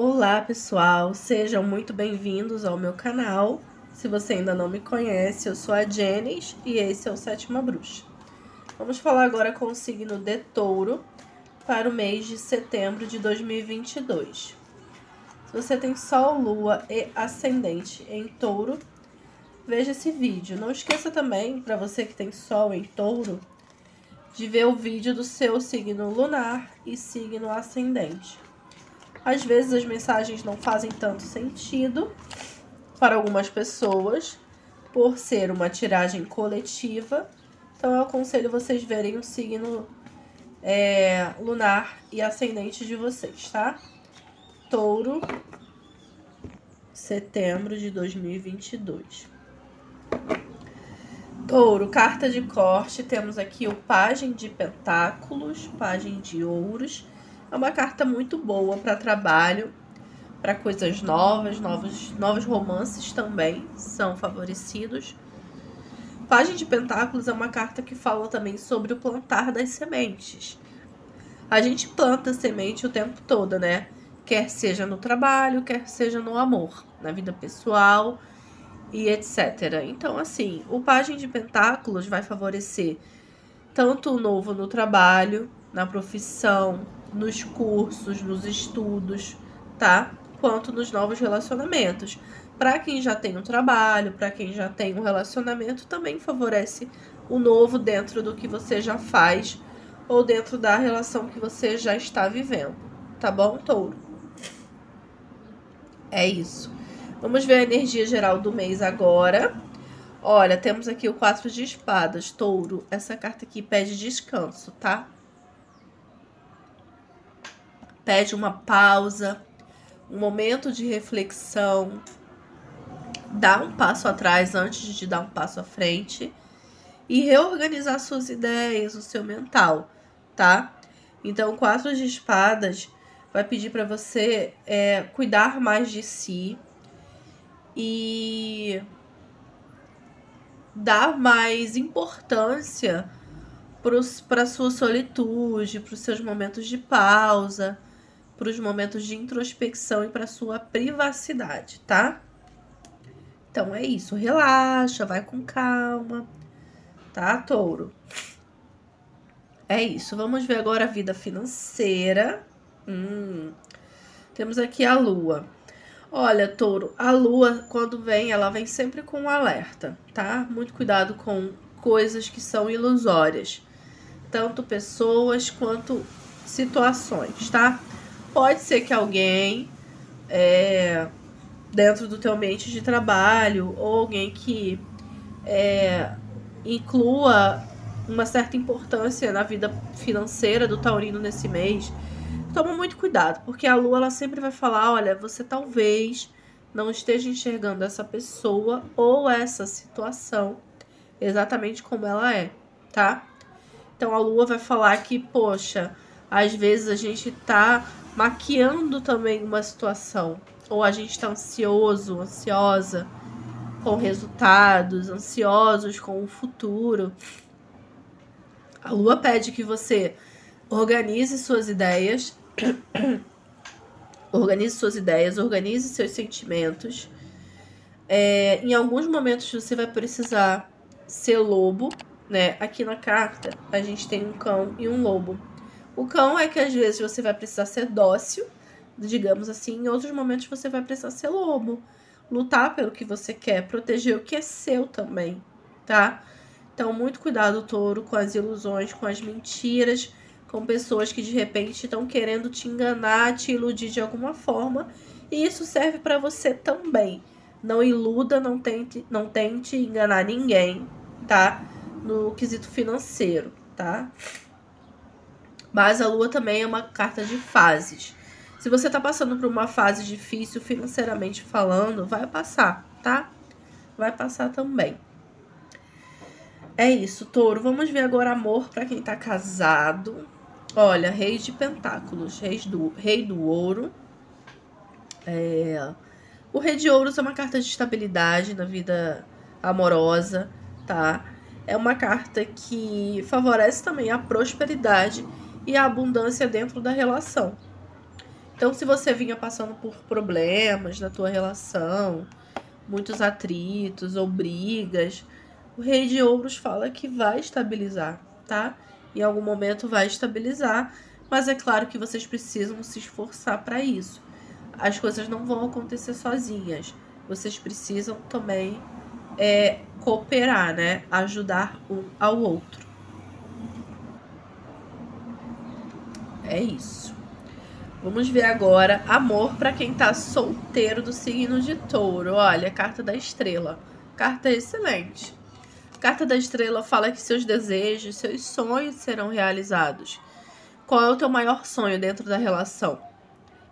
Olá pessoal, sejam muito bem-vindos ao meu canal. Se você ainda não me conhece, eu sou a Jenis e esse é o Sétima Bruxa. Vamos falar agora com o signo de touro para o mês de setembro de 2022. Se você tem Sol, Lua e Ascendente em touro, veja esse vídeo. Não esqueça também, para você que tem Sol em touro, de ver o vídeo do seu signo lunar e signo ascendente. Às vezes as mensagens não fazem tanto sentido para algumas pessoas, por ser uma tiragem coletiva. Então eu aconselho vocês verem o signo é, lunar e ascendente de vocês, tá? Touro, setembro de 2022. Touro, carta de corte, temos aqui o Pagem de Pentáculos, Pagem de Ouros é uma carta muito boa para trabalho, para coisas novas, novos, novos romances também são favorecidos. Página de Pentáculos é uma carta que fala também sobre o plantar das sementes. A gente planta semente o tempo todo, né? Quer seja no trabalho, quer seja no amor, na vida pessoal e etc. Então, assim, o Página de Pentáculos vai favorecer tanto o novo no trabalho, na profissão, nos cursos, nos estudos, tá? Quanto nos novos relacionamentos. Para quem já tem um trabalho, para quem já tem um relacionamento, também favorece o novo dentro do que você já faz ou dentro da relação que você já está vivendo. Tá bom, touro? É isso. Vamos ver a energia geral do mês agora. Olha, temos aqui o quatro de espadas, touro. Essa carta aqui pede descanso, tá? Pede uma pausa, um momento de reflexão, dá um passo atrás antes de dar um passo à frente e reorganizar suas ideias, o seu mental, tá? Então, quatro de espadas vai pedir para você é, cuidar mais de si e dar mais importância para sua solitude, para os seus momentos de pausa para os momentos de introspecção e para sua privacidade, tá? Então é isso, relaxa, vai com calma, tá, touro? É isso, vamos ver agora a vida financeira. Hum, temos aqui a lua. Olha, touro, a lua, quando vem, ela vem sempre com um alerta, tá? Muito cuidado com coisas que são ilusórias, tanto pessoas quanto situações, tá? Pode ser que alguém é, dentro do teu ambiente de trabalho ou alguém que é, inclua uma certa importância na vida financeira do taurino nesse mês, toma muito cuidado, porque a lua ela sempre vai falar, olha, você talvez não esteja enxergando essa pessoa ou essa situação exatamente como ela é, tá? Então a lua vai falar que, poxa, às vezes a gente tá maquiando também uma situação. Ou a gente está ansioso, ansiosa com resultados, ansiosos com o futuro. A lua pede que você organize suas ideias, organize suas ideias, organize seus sentimentos. É, em alguns momentos você vai precisar ser lobo, né? Aqui na carta a gente tem um cão e um lobo. O cão é que às vezes você vai precisar ser dócil, digamos assim, em outros momentos você vai precisar ser lobo, lutar pelo que você quer, proteger o que é seu também, tá? Então, muito cuidado, touro, com as ilusões, com as mentiras, com pessoas que de repente estão querendo te enganar, te iludir de alguma forma. E isso serve para você também. Não iluda, não tente, não tente enganar ninguém, tá? No quesito financeiro, tá? Mas a lua também é uma carta de fases. Se você tá passando por uma fase difícil financeiramente falando, vai passar, tá? Vai passar também. É isso, touro. Vamos ver agora amor para quem tá casado. Olha, rei de pentáculos, rei do, rei do ouro. É... O rei de ouros é uma carta de estabilidade na vida amorosa, tá? É uma carta que favorece também a prosperidade e a abundância dentro da relação. Então, se você vinha passando por problemas na tua relação, muitos atritos ou brigas, o Rei de Ouros fala que vai estabilizar, tá? Em algum momento vai estabilizar, mas é claro que vocês precisam se esforçar para isso. As coisas não vão acontecer sozinhas. Vocês precisam também é, cooperar, né? Ajudar um ao outro. É isso. Vamos ver agora amor para quem tá solteiro do signo de Touro. Olha, carta da estrela. Carta excelente. Carta da estrela fala que seus desejos, seus sonhos serão realizados. Qual é o teu maior sonho dentro da relação?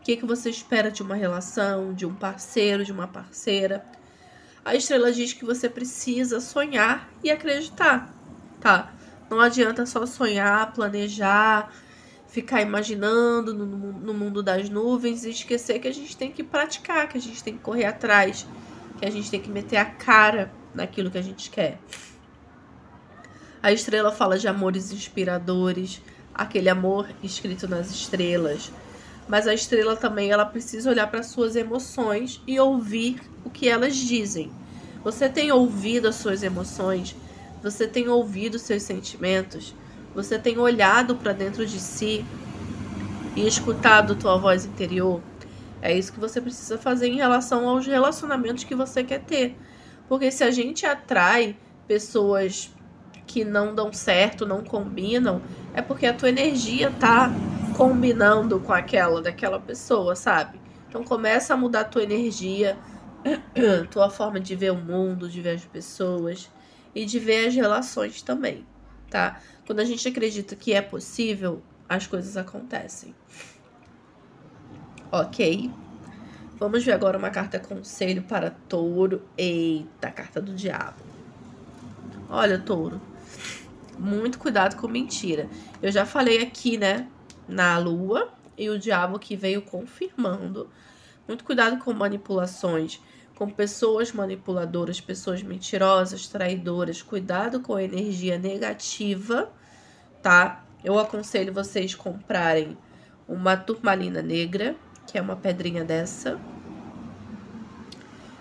O que, é que você espera de uma relação, de um parceiro, de uma parceira? A estrela diz que você precisa sonhar e acreditar, tá? Não adianta só sonhar, planejar, ficar imaginando no, no, mundo das nuvens e esquecer que a gente tem que praticar, que a gente tem que correr atrás, que a gente tem que meter a cara naquilo que a gente quer. A estrela fala de amores inspiradores, aquele amor escrito nas estrelas. Mas a estrela também ela precisa olhar para suas emoções e ouvir o que elas dizem. Você tem ouvido as suas emoções? Você tem ouvido seus sentimentos? Você tem olhado para dentro de si e escutado tua voz interior? É isso que você precisa fazer em relação aos relacionamentos que você quer ter. Porque se a gente atrai pessoas que não dão certo, não combinam, é porque a tua energia tá combinando com aquela daquela pessoa, sabe? Então começa a mudar a tua energia, tua forma de ver o mundo, de ver as pessoas e de ver as relações também, tá? Quando a gente acredita que é possível, as coisas acontecem. Ok. Vamos ver agora uma carta conselho para touro. Eita, carta do diabo. Olha, touro. Muito cuidado com mentira. Eu já falei aqui, né? Na lua. E o diabo que veio confirmando. Muito cuidado com manipulações com pessoas manipuladoras, pessoas mentirosas, traidoras. Cuidado com a energia negativa, tá? Eu aconselho vocês comprarem uma turmalina negra, que é uma pedrinha dessa.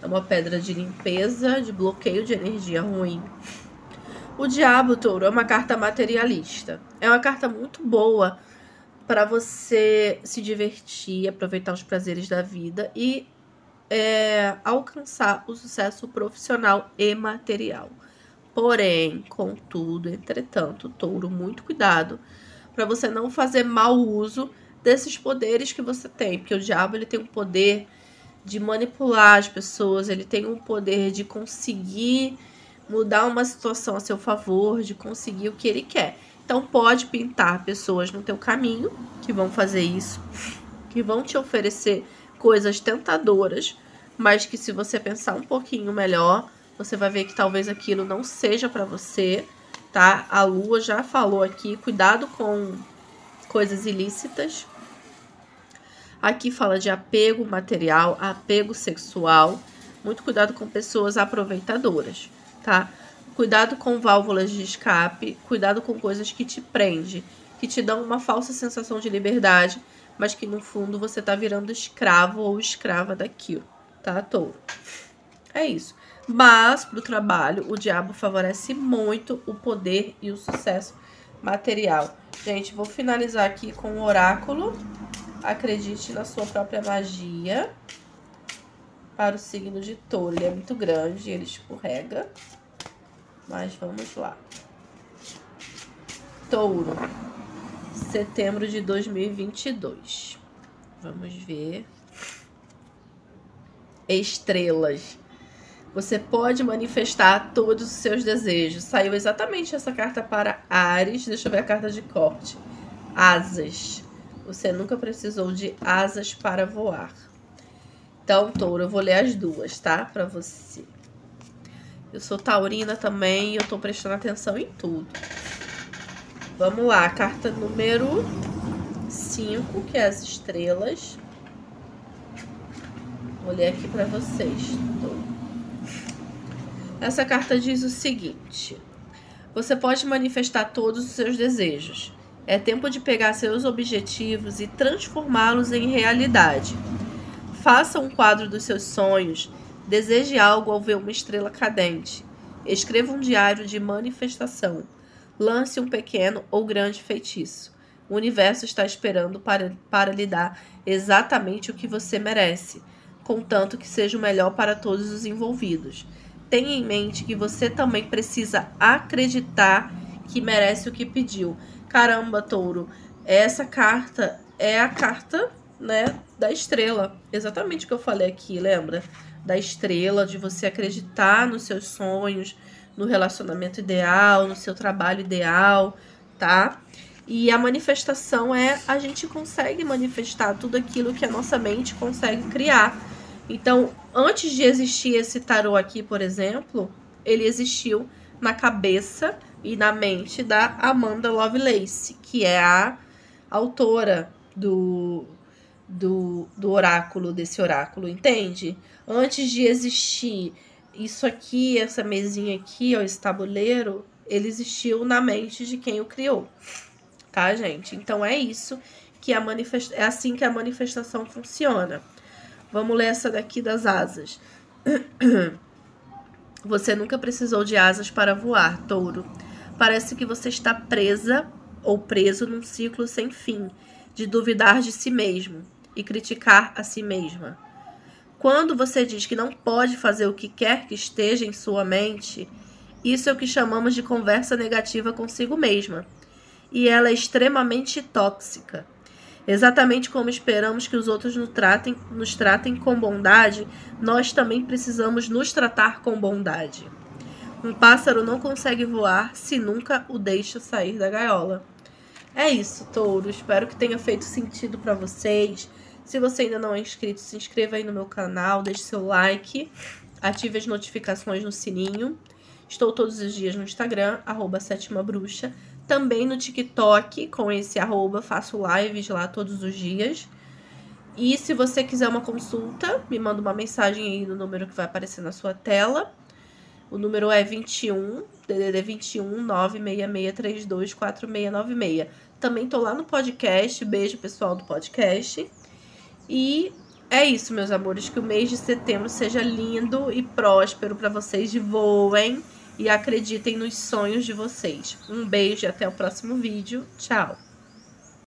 É uma pedra de limpeza, de bloqueio de energia ruim. O Diabo Touro é uma carta materialista. É uma carta muito boa para você se divertir, aproveitar os prazeres da vida e é, alcançar o sucesso profissional e material. Porém, contudo, entretanto, touro, muito cuidado para você não fazer mau uso desses poderes que você tem, porque o diabo ele tem um poder de manipular as pessoas, ele tem um poder de conseguir mudar uma situação a seu favor, de conseguir o que ele quer. Então pode pintar pessoas no teu caminho que vão fazer isso, que vão te oferecer coisas tentadoras, mas que se você pensar um pouquinho melhor, você vai ver que talvez aquilo não seja para você, tá? A lua já falou aqui, cuidado com coisas ilícitas. Aqui fala de apego material, apego sexual. Muito cuidado com pessoas aproveitadoras, tá? Cuidado com válvulas de escape, cuidado com coisas que te prendem, que te dão uma falsa sensação de liberdade, mas que no fundo você tá virando escravo ou escrava daquilo, tá, touro? É isso. Mas para o trabalho, o diabo favorece muito o poder e o sucesso material. Gente, vou finalizar aqui com o oráculo. Acredite na sua própria magia. Para o signo de touro. Ele é muito grande, ele escorrega. Mas vamos lá. Touro. Setembro de 2022. Vamos ver. Estrelas. Você pode manifestar todos os seus desejos. Saiu exatamente essa carta para Ares. Deixa eu ver a carta de corte. Asas. Você nunca precisou de asas para voar. Então, touro, eu vou ler as duas, tá? Para você. Eu sou taurina também e eu tô prestando atenção em tudo. Vamos lá, carta número 5, que é as estrelas. Ler aqui para vocês. Essa carta diz o seguinte: Você pode manifestar todos os seus desejos. É tempo de pegar seus objetivos e transformá-los em realidade. Faça um quadro dos seus sonhos. Deseje algo ao ver uma estrela cadente. Escreva um diário de manifestação. Lance um pequeno ou grande feitiço. O universo está esperando para, para lhe dar exatamente o que você merece, contanto que seja o melhor para todos os envolvidos. Tenha em mente que você também precisa acreditar que merece o que pediu. Caramba, touro, essa carta é a carta, né, da estrela. Exatamente o que eu falei aqui, lembra? Da estrela, de você acreditar nos seus sonhos, no relacionamento ideal, no seu trabalho ideal, tá? E a manifestação é a gente consegue manifestar tudo aquilo que a nossa mente consegue criar. Então, antes de existir esse tarô aqui, por exemplo, ele existiu na cabeça e na mente da Amanda Lovelace, que é a autora do, do, do oráculo, desse oráculo, entende? Antes de existir isso aqui, essa mesinha aqui, ó, esse tabuleiro, ele existiu na mente de quem o criou tá, gente? Então é isso que a manifest... é assim que a manifestação funciona. Vamos ler essa daqui das asas. Você nunca precisou de asas para voar, touro. Parece que você está presa ou preso num ciclo sem fim de duvidar de si mesmo e criticar a si mesma. Quando você diz que não pode fazer o que quer que esteja em sua mente, isso é o que chamamos de conversa negativa consigo mesma e ela é extremamente tóxica. Exatamente como esperamos que os outros nos tratem, nos tratem com bondade, nós também precisamos nos tratar com bondade. Um pássaro não consegue voar se nunca o deixa sair da gaiola. É isso, touro. Espero que tenha feito sentido para vocês. Se você ainda não é inscrito, se inscreva aí no meu canal, deixe seu like, ative as notificações no sininho. Estou todos os dias no Instagram, arroba sétima bruxa. Também no TikTok, com esse arroba, faço lives lá todos os dias. E se você quiser uma consulta, me manda uma mensagem aí no número que vai aparecer na sua tela. O número é 21, DDD 21 96632 4696. Também tô lá no podcast. Beijo, pessoal do podcast. E é isso, meus amores. Que o mês de setembro seja lindo e próspero para vocês. Voem e acreditem nos sonhos de vocês. Um beijo e até o próximo vídeo. Tchau!